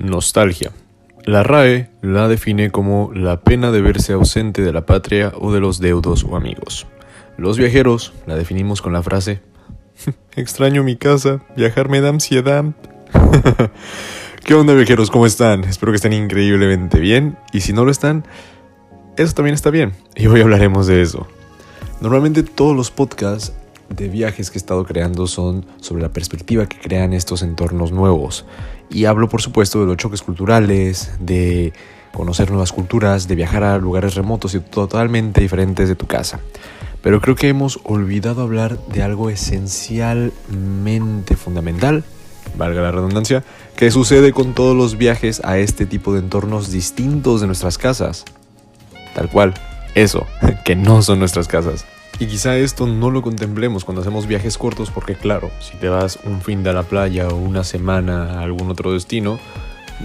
Nostalgia. La RAE la define como la pena de verse ausente de la patria o de los deudos o amigos. Los viajeros la definimos con la frase Extraño mi casa, viajar me da ansiedad. ¿Qué onda viajeros? ¿Cómo están? Espero que estén increíblemente bien y si no lo están, eso también está bien y hoy hablaremos de eso. Normalmente todos los podcasts de viajes que he estado creando son sobre la perspectiva que crean estos entornos nuevos. Y hablo por supuesto de los choques culturales, de conocer nuevas culturas, de viajar a lugares remotos y totalmente diferentes de tu casa. Pero creo que hemos olvidado hablar de algo esencialmente fundamental, valga la redundancia, que sucede con todos los viajes a este tipo de entornos distintos de nuestras casas. Tal cual, eso, que no son nuestras casas. Y quizá esto no lo contemplemos cuando hacemos viajes cortos porque claro, si te vas un fin de la playa o una semana a algún otro destino,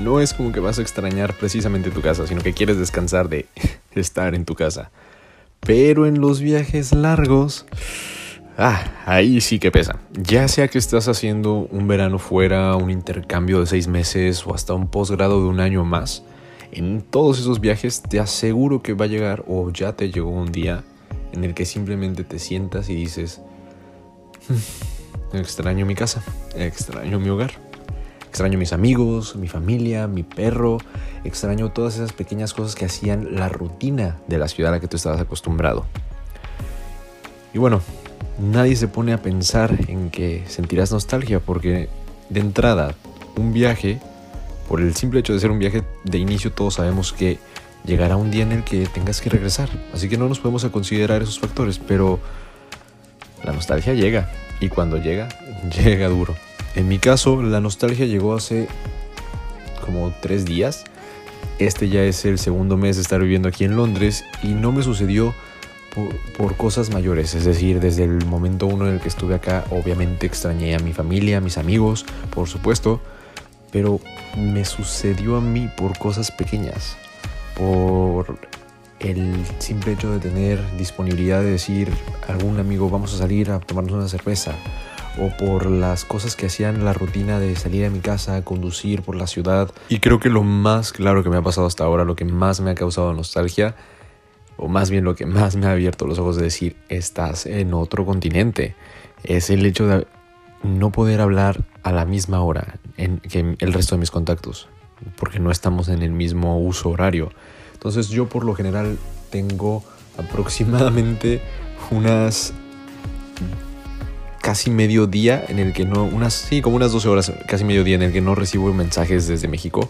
no es como que vas a extrañar precisamente tu casa, sino que quieres descansar de estar en tu casa. Pero en los viajes largos, ah, ahí sí que pesa. Ya sea que estás haciendo un verano fuera, un intercambio de seis meses o hasta un posgrado de un año más, en todos esos viajes te aseguro que va a llegar o ya te llegó un día en el que simplemente te sientas y dices, hmm, extraño mi casa, extraño mi hogar, extraño mis amigos, mi familia, mi perro, extraño todas esas pequeñas cosas que hacían la rutina de la ciudad a la que tú estabas acostumbrado. Y bueno, nadie se pone a pensar en que sentirás nostalgia porque de entrada, un viaje, por el simple hecho de ser un viaje de inicio, todos sabemos que llegará un día en el que tengas que regresar. Así que no nos podemos a considerar esos factores, pero la nostalgia llega. Y cuando llega, llega duro. En mi caso, la nostalgia llegó hace como tres días. Este ya es el segundo mes de estar viviendo aquí en Londres y no me sucedió por, por, cosas mayores. Es decir, desde el momento uno en el que estuve acá, obviamente extrañé a mi familia, a mis amigos, por supuesto. Pero me sucedió a mí por cosas pequeñas por el simple hecho de tener disponibilidad de decir algún amigo vamos a salir a tomarnos una cerveza o por las cosas que hacían la rutina de salir de mi casa, conducir por la ciudad. Y creo que lo más claro que me ha pasado hasta ahora, lo que más me ha causado nostalgia, o más bien lo que más me ha abierto los ojos de decir estás en otro continente, es el hecho de no poder hablar a la misma hora que el resto de mis contactos porque no estamos en el mismo uso horario. Entonces yo por lo general tengo aproximadamente unas casi medio día en el que no, unas, sí, como unas 12 horas, casi medio día en el que no recibo mensajes desde México.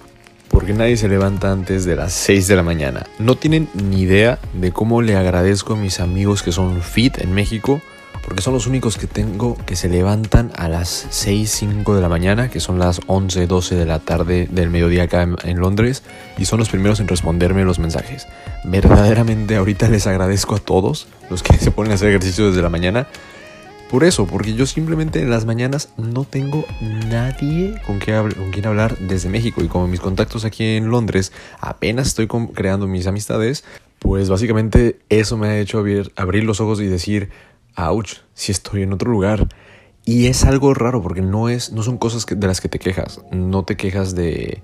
Porque nadie se levanta antes de las 6 de la mañana. No tienen ni idea de cómo le agradezco a mis amigos que son fit en México porque son los únicos que tengo que se levantan a las 6, 5 de la mañana, que son las 11, 12 de la tarde del mediodía acá en, Londres, y son los primeros en responderme los mensajes. Verdaderamente ahorita les agradezco a todos los que se ponen a hacer ejercicio desde la mañana. Por eso, porque yo simplemente en las mañanas no tengo nadie con, con quien hablar desde México y como mis contactos aquí en Londres apenas estoy creando mis amistades, pues básicamente eso me ha hecho abrir los ojos y decir, ouch, si estoy en otro lugar. Y es algo raro porque no, es, no son cosas de las que te quejas. No te quejas de,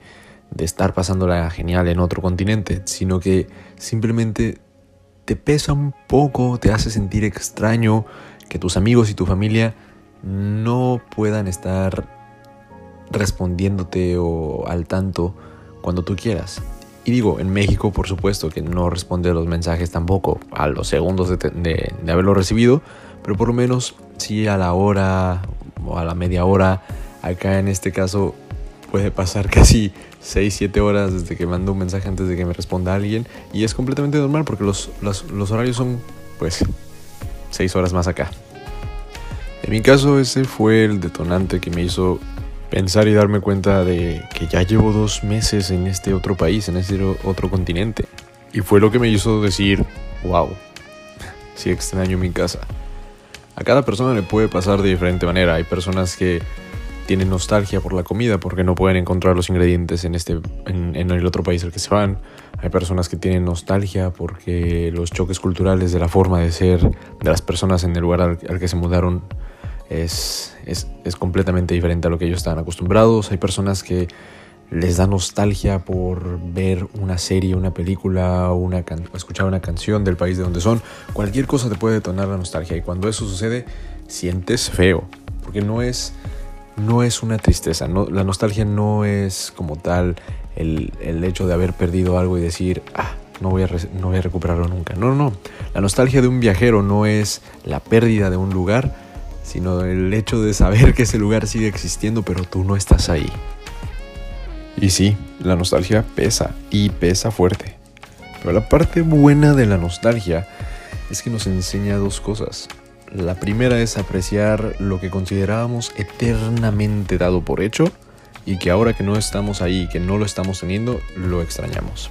de estar pasándola genial en otro continente, sino que simplemente te pesa un poco, te hace sentir extraño que tus amigos y tu familia no puedan estar respondiéndote o al tanto cuando tú quieras. Y digo, en México por supuesto que no responde a los mensajes tampoco a los segundos de, haberlo recibido, pero por lo menos sí a la hora o a la media hora. Acá en este caso puede pasar casi 6, 7 horas desde que mando un mensaje antes de que me responda alguien. Y es completamente normal porque los, los, los horarios son pues 6 horas más acá. En mi caso ese fue el detonante que me hizo pensar y darme cuenta de que ya llevo dos meses en este otro país, en este otro continente. Y fue lo que me hizo decir, wow, sí extraño mi casa. A cada persona le puede pasar de diferente manera. Hay personas que tienen nostalgia por la comida porque no pueden encontrar los ingredientes en, este, en, el otro país al que se van. Hay personas que tienen nostalgia porque los choques culturales de la forma de ser de las personas en el lugar al que se mudaron es, es, completamente diferente a lo que ellos están acostumbrados. Hay personas que les da nostalgia por ver una serie, una película, una escuchar una canción del país de donde son. Cualquier cosa te puede detonar la nostalgia y cuando eso sucede sientes feo, porque no es, no es una tristeza, no, la nostalgia no es como tal el, el, hecho de haber perdido algo y decir, ah, no voy, a no voy a recuperarlo nunca. No, no, no, la nostalgia de un viajero no es la pérdida de un lugar, sino el hecho de saber que ese lugar sigue existiendo pero tú no estás ahí. Y sí, la nostalgia pesa y pesa fuerte. Pero la parte buena de la nostalgia es que nos enseña dos cosas. La primera es apreciar lo que considerábamos eternamente dado por hecho y que ahora que no estamos ahí, que no lo estamos teniendo, lo extrañamos.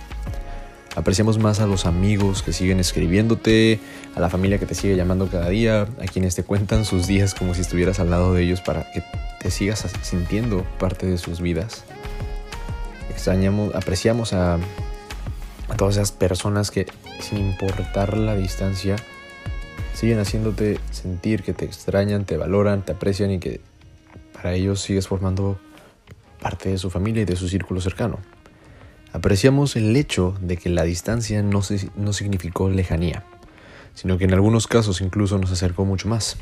Apreciamos más a los amigos que siguen escribiéndote, a la familia que te sigue llamando cada día, a quienes te cuentan sus días como si estuvieras al lado de ellos para que te sigas sintiendo parte de sus vidas extrañamos, apreciamos a, a todas esas personas que sin importar la distancia siguen haciéndote sentir que te extrañan, te valoran, te aprecian y que para ellos sigues formando parte de su familia y de su círculo cercano. Apreciamos el hecho de que la distancia no, no significó lejanía, sino que en algunos casos incluso nos acercó mucho más.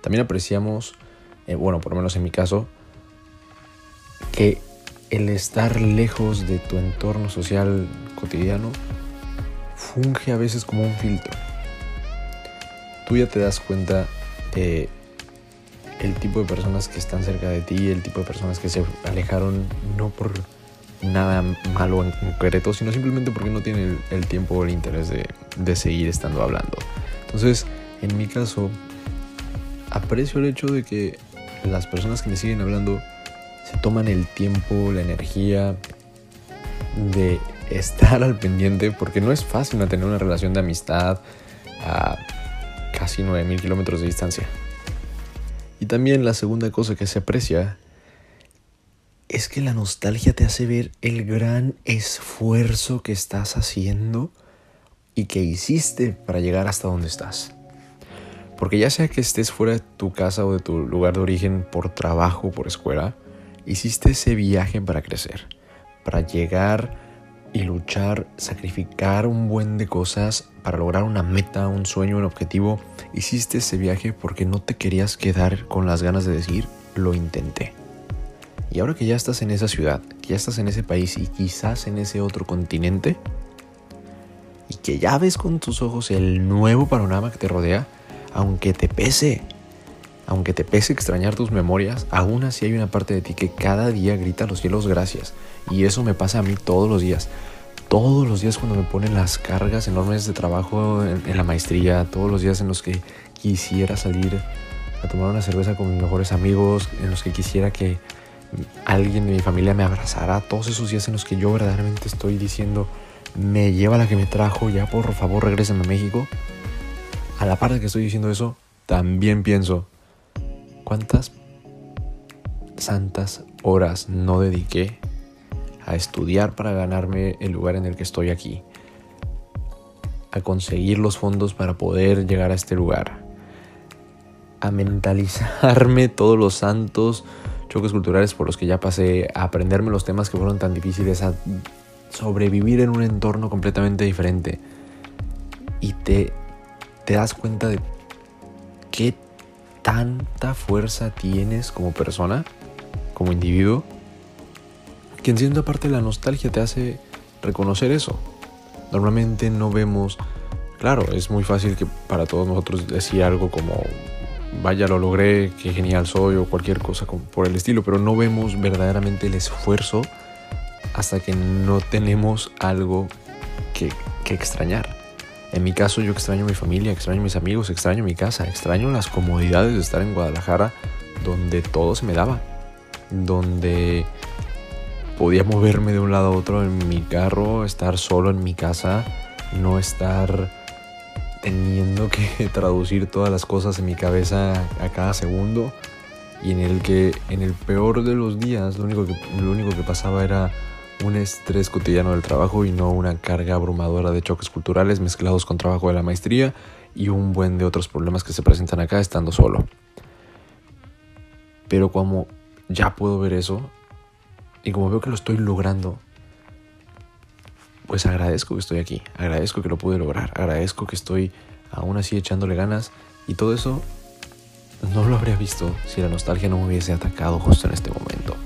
También apreciamos, eh, bueno, por lo menos en mi caso, que el estar lejos de tu entorno social cotidiano funge a veces como un filtro. Tú ya te das cuenta de el tipo de personas que están cerca de ti, el tipo de personas que se alejaron no por nada malo en concreto, sino simplemente porque no tienen el, tiempo o el interés de, de seguir estando hablando. Entonces, en mi caso, aprecio el hecho de que las personas que me siguen hablando se toman el tiempo, la energía de estar al pendiente, porque no es fácil mantener una relación de amistad a casi 9.000 kilómetros de distancia. Y también la segunda cosa que se aprecia es que la nostalgia te hace ver el gran esfuerzo que estás haciendo y que hiciste para llegar hasta donde estás. Porque ya sea que estés fuera de tu casa o de tu lugar de origen por trabajo, por escuela, Hiciste ese viaje para crecer, para llegar y luchar, sacrificar un buen de cosas para lograr una meta, un sueño, un objetivo. Hiciste ese viaje porque no te querías quedar con las ganas de decir, lo intenté. Y ahora que ya estás en esa ciudad, que ya estás en ese país y quizás en ese otro continente, y que ya ves con tus ojos el nuevo panorama que te rodea, aunque te pese, aunque te pese extrañar tus memorias, aún así hay una parte de ti que cada día grita a los cielos gracias. Y eso me pasa a mí todos los días. Todos los días cuando me ponen las cargas enormes de trabajo en, la maestría, todos los días en los que quisiera salir a tomar una cerveza con mis mejores amigos, en los que quisiera que alguien de mi familia me abrazara, todos esos días en los que yo verdaderamente estoy diciendo, me lleva la que me trajo, ya por favor regresen a México. A la par de que estoy diciendo eso, también pienso, ¿Cuántas santas horas no dediqué a estudiar para ganarme el lugar en el que estoy aquí? A conseguir los fondos para poder llegar a este lugar. A mentalizarme todos los santos culturales por los que ya pasé, a aprenderme los temas que fueron tan difíciles, a sobrevivir en un entorno completamente diferente. Y te, te das cuenta de qué tanta fuerza tienes como persona, como individuo, que en cierta parte la nostalgia te hace reconocer eso. Normalmente no vemos, claro, es muy fácil que para todos nosotros decir algo como, vaya, lo logré, qué genial soy o cualquier cosa por el estilo, pero no vemos verdaderamente el esfuerzo hasta que no tenemos algo que, que extrañar. En mi caso yo extraño mi familia, extraño mis amigos, extraño mi casa, extraño las comodidades de estar en Guadalajara donde todo se me daba, donde podía moverme de un lado a otro en mi carro, estar solo en mi casa, no estar teniendo que traducir todas las cosas en mi cabeza a cada segundo y en el que en el peor de los días lo único lo único que pasaba era un estrés cotidiano del trabajo y no una carga abrumadora de choques culturales mezclados con trabajo de la maestría y un buen de otros problemas que se presentan acá estando solo. Pero como ya puedo ver eso, Y como veo que lo estoy logrando, pues agradezco que estoy aquí, agradezco que lo pude lograr, agradezco que estoy aún así echándole ganas y todo eso no lo habría visto si la nostalgia no me hubiese atacado justo en este momento.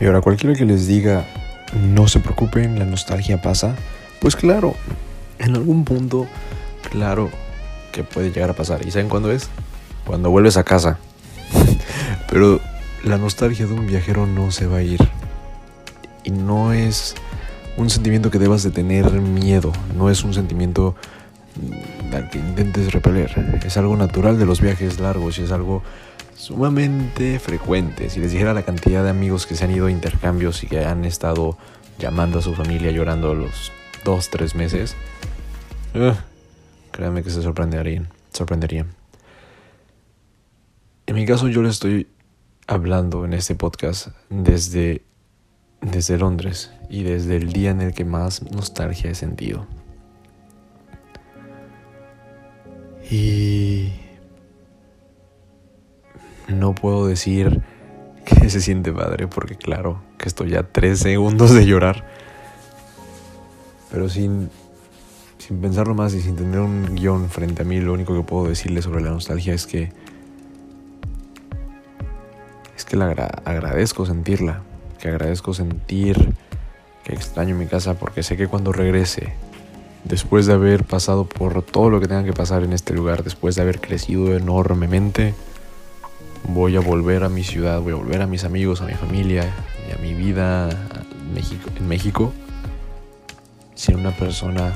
Y ahora cualquiera que les diga, no se preocupen, la nostalgia pasa, pues claro, en algún punto, claro que puede llegar a pasar. ¿Y saben cuándo es? Cuando vuelves a casa. Pero la nostalgia de un viajero no se va a ir. Y no es un sentimiento que debas de tener miedo, no es un sentimiento al que intentes repeler. Es algo natural de los viajes largos y es algo sumamente frecuente. Si les dijera la cantidad de amigos que se han ido a intercambios y que han estado llamando a su familia llorando los dos, tres meses, uh, créanme que se sorprenderían, sorprenderían. En mi caso yo les estoy hablando en este podcast desde, desde Londres y desde el día en el que más nostalgia he sentido. Y no puedo decir que se siente padre porque claro que estoy ya tres segundos de llorar. Pero sin, sin pensarlo más y sin tener un guion frente a mí, lo único que puedo decirle sobre la nostalgia es que es que la agradezco sentirla, que agradezco sentir que extraño mi casa porque sé que cuando regrese después de haber pasado por todo lo que tenga que pasar en este lugar, después de haber crecido enormemente, voy a volver a mi ciudad, voy a volver a mis amigos, a mi familia y a mi vida en México, en México sin una persona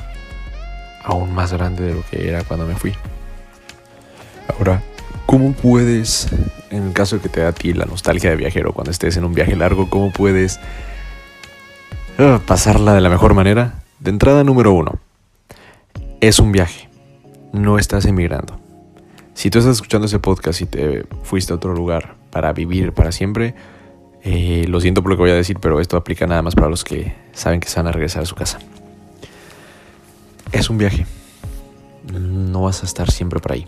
aún más grande de lo que era cuando me fui. Ahora, ¿cómo puedes, en el caso de que te da a ti la nostalgia de viajero, cuando estés en un viaje largo, cómo puedes uh, pasarla de la mejor manera? De entrada número uno, es un viaje, no estás emigrando. Si tú estás escuchando ese podcast y te fuiste a otro lugar para vivir para siempre, eh, lo siento por lo que voy a decir, pero esto aplica nada más para los que saben que se van a regresar a su casa. Es un viaje, no vas a estar siempre por ahí.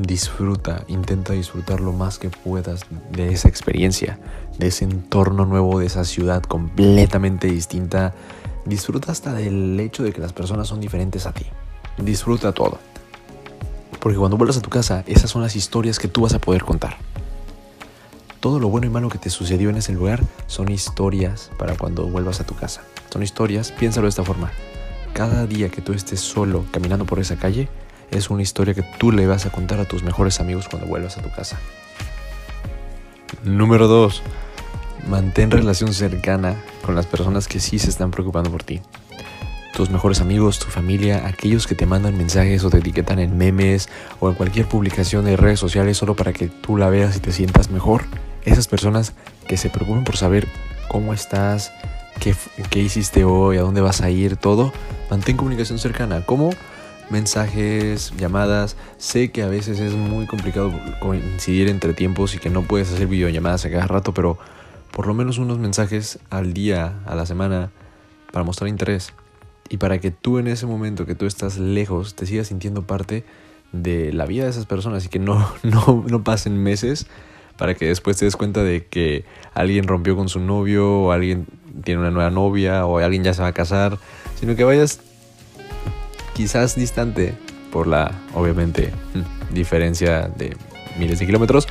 Disfruta, intenta disfrutar lo más que puedas de esa experiencia, de ese entorno nuevo, de esa ciudad completamente distinta Disfruta hasta del hecho de que las personas son diferentes a ti. Disfruta todo. Porque cuando vuelvas a tu casa, esas son las historias que tú vas a poder contar. Todo lo bueno y malo que te sucedió en ese lugar son historias para cuando vuelvas a tu casa. Son historias, piénsalo de esta forma. Cada día que tú estés solo caminando por esa calle, es una historia que tú le vas a contar a tus mejores amigos cuando vuelvas a tu casa. Número 2. Mantén relación cercana con las personas que sí se están preocupando por ti. Tus mejores amigos, tu familia, aquellos que te mandan mensajes o te etiquetan en memes o en cualquier publicación de redes sociales solo para que tú la veas y te sientas mejor. Esas personas que se preocupan por saber cómo estás, qué, qué hiciste hoy, a dónde vas a ir, todo. Mantén comunicación cercana. ¿Cómo? Mensajes, llamadas. Sé que a veces es muy complicado coincidir entre tiempos y que no puedes hacer videollamadas a cada rato, pero por lo menos unos mensajes al día, a la semana, para mostrar interés. Y para que tú en ese momento que tú estás lejos te sigas sintiendo parte de la vida de esas personas y que no, no, no pasen meses para que después te des cuenta de que alguien rompió con su novio o alguien tiene una nueva novia o alguien ya se va a casar, sino que vayas quizás distante por la, obviamente, diferencia de miles de kilómetros,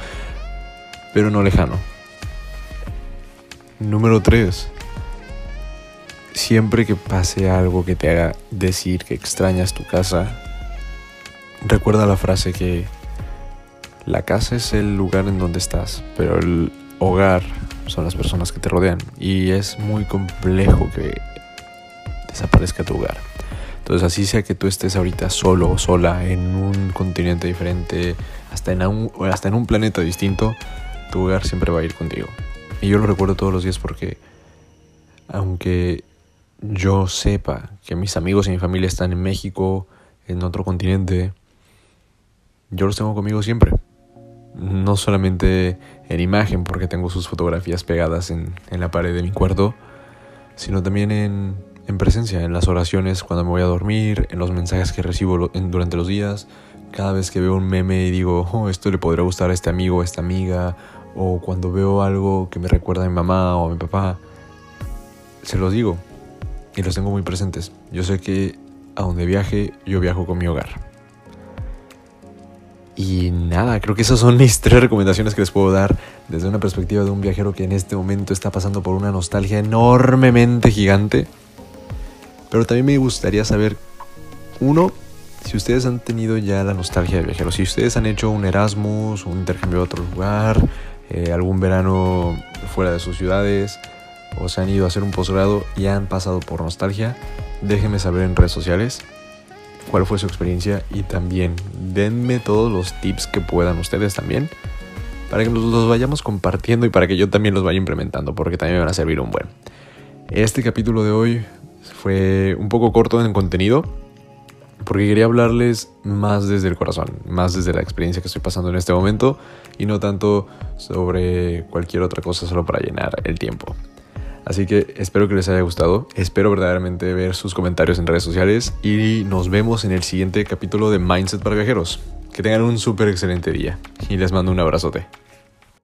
pero no lejano. Número 3. Siempre que pase algo que te haga decir que extrañas tu casa, recuerda la frase que la casa es el lugar en donde estás, pero el hogar son las personas que te rodean y es muy complejo que desaparezca tu hogar. Entonces así sea que tú estés ahorita solo o sola en un continente diferente, hasta en un, hasta en un planeta distinto, tu hogar siempre va a ir contigo. Y yo lo recuerdo todos los días porque aunque yo sepa que mis amigos y mi familia están en México, en otro continente, yo los tengo conmigo siempre. No solamente en imagen, porque tengo sus fotografías pegadas en, la pared de mi cuarto, sino también en, en, presencia, en las oraciones cuando me voy a dormir, en los mensajes que recibo durante los días, cada vez que veo un meme y digo, oh, esto le podría gustar a este amigo, a esta amiga, o cuando veo algo que me recuerda a mi mamá o a mi papá, se los digo y los tengo muy presentes. Yo sé que a donde viaje, yo viajo con mi hogar. Y nada, creo que esas son mis tres recomendaciones que les puedo dar desde una perspectiva de un viajero que en este momento está pasando por una nostalgia enormemente gigante. Pero también me gustaría saber, uno, si ustedes han tenido ya la nostalgia de viajeros, si ustedes han hecho un Erasmus, un intercambio a otro lugar, eh, algún verano fuera de sus ciudades, o se han ido a hacer un posgrado y han pasado por nostalgia, déjenme saber en redes sociales cuál fue su experiencia y también denme todos los tips que puedan ustedes también para que los vayamos compartiendo y para que yo también los vaya implementando porque también me van a servir un buen. Este capítulo de hoy fue un poco corto en contenido porque quería hablarles más desde el corazón, más desde la experiencia que estoy pasando en este momento y no tanto sobre cualquier otra cosa solo para llenar el tiempo. Así que espero que les haya gustado, espero verdaderamente ver sus comentarios en redes sociales y nos vemos en el siguiente capítulo de Mindset para Viajeros. Que tengan un súper excelente día y les mando un abrazote.